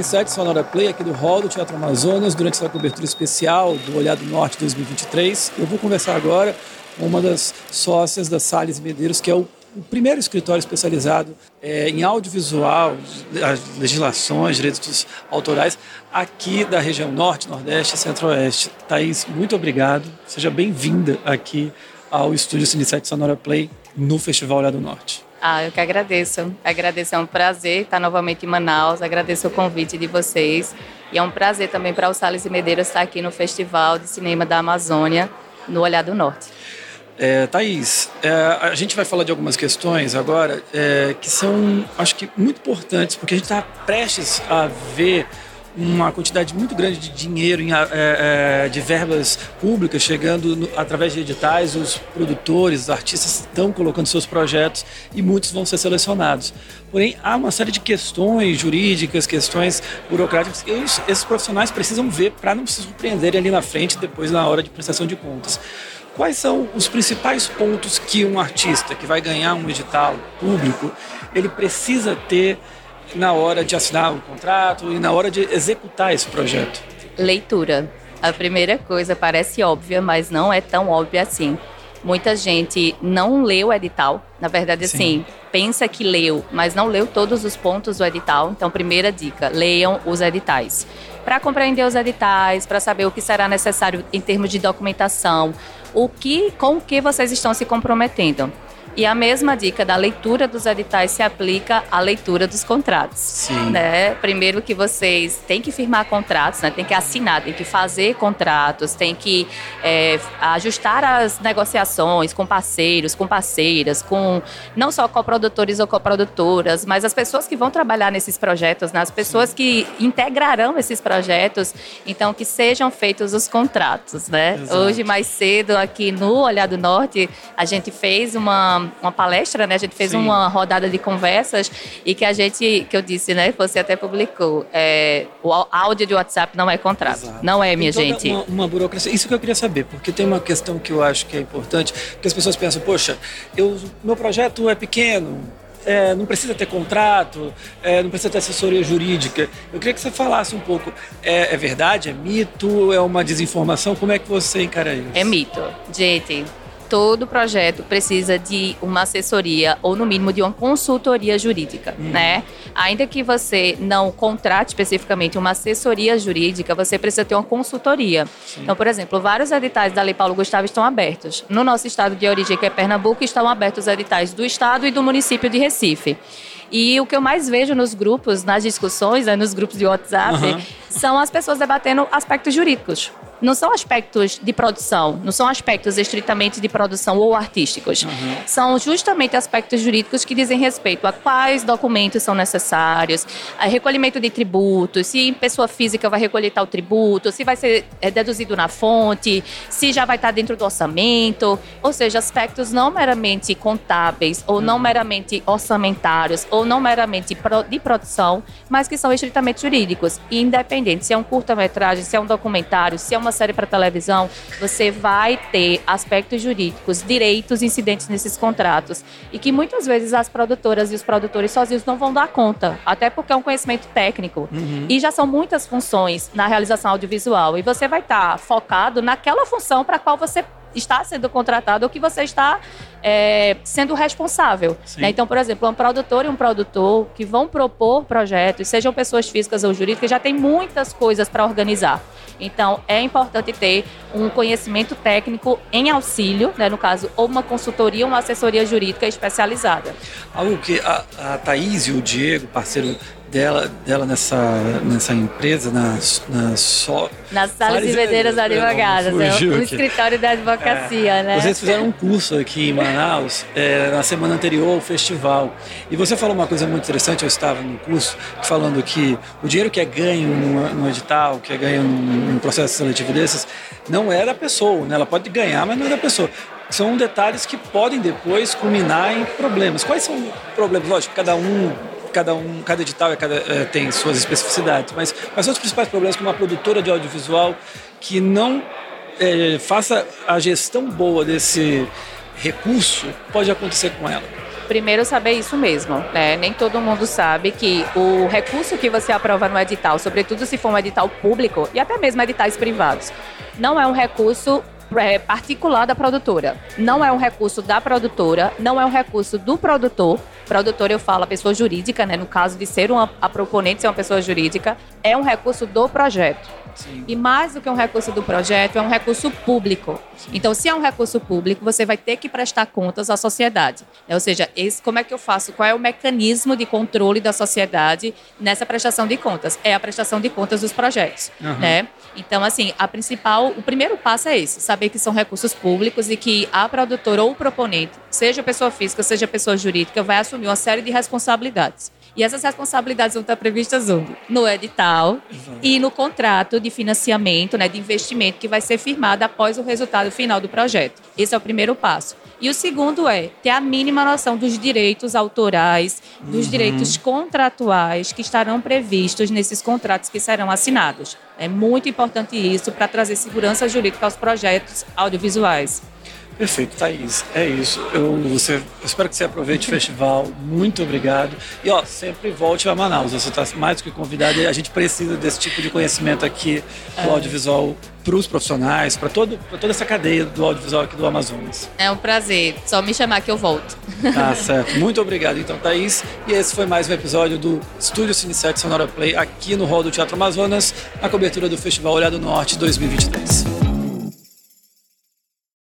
Cine7 Sonora Play aqui do Hall do Teatro Amazonas durante essa cobertura especial do Olhado Norte 2023. Eu vou conversar agora com uma das sócias da Salles Medeiros, que é o o primeiro escritório especializado é, em audiovisual, legislações, direitos autorais, aqui da região Norte, Nordeste e Centro-Oeste. Thaís, muito obrigado. Seja bem-vinda aqui ao Estúdio 7 Sonora Play no Festival Olhado Norte. Ah, eu que agradeço. Agradeço, é um prazer estar novamente em Manaus. Agradeço o convite de vocês. E é um prazer também para o Salles e Medeiros estar aqui no Festival de Cinema da Amazônia, no Olhar do Norte. É, Thaís, é, a gente vai falar de algumas questões agora é, que são, acho que, muito importantes, porque a gente está prestes a ver uma quantidade muito grande de dinheiro, em, é, é, de verbas públicas chegando no, através de editais. Os produtores, os artistas estão colocando seus projetos e muitos vão ser selecionados. Porém, há uma série de questões jurídicas, questões burocráticas que esses, esses profissionais precisam ver para não se surpreenderem ali na frente, depois na hora de prestação de contas. Quais são os principais pontos que um artista que vai ganhar um edital público ele precisa ter na hora de assinar o contrato e na hora de executar esse projeto? Leitura. A primeira coisa parece óbvia, mas não é tão óbvia assim. Muita gente não leu o edital. Na verdade, Sim. assim, pensa que leu, mas não leu todos os pontos do edital. Então, primeira dica: leiam os editais. Para compreender os editais, para saber o que será necessário em termos de documentação, o que, com o que vocês estão se comprometendo. E a mesma dica da leitura dos editais se aplica à leitura dos contratos. Sim. Né? Primeiro que vocês têm que firmar contratos, né? tem que assinar, tem que fazer contratos, tem que é, ajustar as negociações com parceiros, com parceiras, com não só coprodutores ou coprodutoras, mas as pessoas que vão trabalhar nesses projetos, né? as pessoas Sim. que integrarão esses projetos, então que sejam feitos os contratos. Né? Hoje, mais cedo, aqui no Olhar do Norte, a gente fez uma uma, palestra, né? A gente fez Sim. uma rodada de conversas e que a gente, que eu disse, né? Você até publicou, é, o áudio de WhatsApp não é contrato. Exato. Não é, minha gente. Uma, uma, burocracia. Isso que eu queria saber, porque tem uma questão que eu acho que é importante, que as pessoas pensam, poxa, eu, meu projeto é pequeno, é, não precisa ter contrato, é, não precisa ter assessoria jurídica. Eu queria que você falasse um pouco. É, é, verdade? É mito? É uma desinformação? Como é que você encara isso? É mito. Gente, todo projeto precisa de uma assessoria ou no mínimo de uma consultoria jurídica, uhum. né? Ainda que você não contrate especificamente uma assessoria jurídica, você precisa ter uma consultoria. Sim. Então, por exemplo, vários editais da Lei Paulo Gustavo estão abertos. No nosso estado de origem, que é Pernambuco, estão abertos os editais do estado e do município de Recife. E o que eu mais vejo nos grupos, nas discussões, né, nos grupos de WhatsApp, uhum. são as pessoas debatendo aspectos jurídicos não são aspectos de produção, não são aspectos estritamente de produção ou artísticos. Uhum. São justamente aspectos jurídicos que dizem respeito a quais documentos são necessários, a recolhimento de tributos, se pessoa física vai recolher tal tributo, se vai ser é, deduzido na fonte, se já vai estar dentro do orçamento, ou seja, aspectos não meramente contábeis ou não uhum. meramente orçamentários ou não meramente de produção, mas que são estritamente jurídicos, independente se é um curta-metragem, se é um documentário, se é uma uma série para televisão, você vai ter aspectos jurídicos, direitos incidentes nesses contratos. E que muitas vezes as produtoras e os produtores sozinhos não vão dar conta, até porque é um conhecimento técnico. Uhum. E já são muitas funções na realização audiovisual. E você vai estar tá focado naquela função para a qual você está sendo contratado ou que você está é, sendo responsável. Né? Então, por exemplo, um produtor e um produtor que vão propor projetos, sejam pessoas físicas ou jurídicas, já tem muitas coisas para organizar. Então, é importante ter um conhecimento técnico em auxílio, né? no caso, ou uma consultoria uma assessoria jurídica especializada. Algo que a, a Thaís e o Diego, parceiro dela, dela nessa, nessa empresa, na, na só. Nas salas e vedeiras advogadas, é o escritório da advocacia, é. né? Vocês fizeram um curso aqui em Manaus é, na semana anterior ao festival. E você falou uma coisa muito interessante, eu estava no curso, falando que o dinheiro que é ganho no, edital, que é ganho num, num processo seletivo desses, não é da pessoa, né? Ela pode ganhar, mas não é da pessoa são detalhes que podem depois culminar em problemas. Quais são os problemas? Lógico, cada um cada um, cada edital é cada, é, tem suas especificidades, mas quais são os principais problemas que uma produtora de audiovisual que não é, faça a gestão boa desse recurso pode acontecer com ela? Primeiro, saber isso mesmo. Né? Nem todo mundo sabe que o recurso que você aprova no edital, sobretudo se for um edital público e até mesmo editais privados, não é um recurso é, particular da produtora. Não é um recurso da produtora, não é um recurso do produtor. Produtor, eu falo a pessoa jurídica, né? No caso de ser uma, a proponente ser uma pessoa jurídica, é um recurso do projeto. Sim. E mais do que um recurso do projeto, é um recurso público. Sim. Então, se é um recurso público, você vai ter que prestar contas à sociedade. Ou seja, esse, como é que eu faço? Qual é o mecanismo de controle da sociedade nessa prestação de contas? É a prestação de contas dos projetos, uhum. né? Então, assim, a principal, o primeiro passo é esse, saber que são recursos públicos e que a produtora ou o proponente, seja pessoa física, seja pessoa jurídica, vai assumir uma série de responsabilidades. E essas responsabilidades vão estar previstas onde? No edital e no contrato de financiamento, né, de investimento que vai ser firmado após o resultado final do projeto. Esse é o primeiro passo. E o segundo é ter a mínima noção dos direitos autorais, dos uhum. direitos contratuais que estarão previstos nesses contratos que serão assinados. É muito importante isso para trazer segurança jurídica aos projetos audiovisuais. Perfeito, Thaís. É isso. Eu, você, eu espero que você aproveite o festival. Muito obrigado. E ó, sempre volte a Manaus. Você está mais do que convidado e a gente precisa desse tipo de conhecimento aqui do é. audiovisual para os profissionais, para toda essa cadeia do audiovisual aqui do Amazonas. É um prazer. Só me chamar que eu volto. Tá certo. Muito obrigado, então, Thaís. E esse foi mais um episódio do Estúdio Cine 7 Sonora Play aqui no Hall do Teatro Amazonas, na cobertura do Festival Olhado Norte 2023.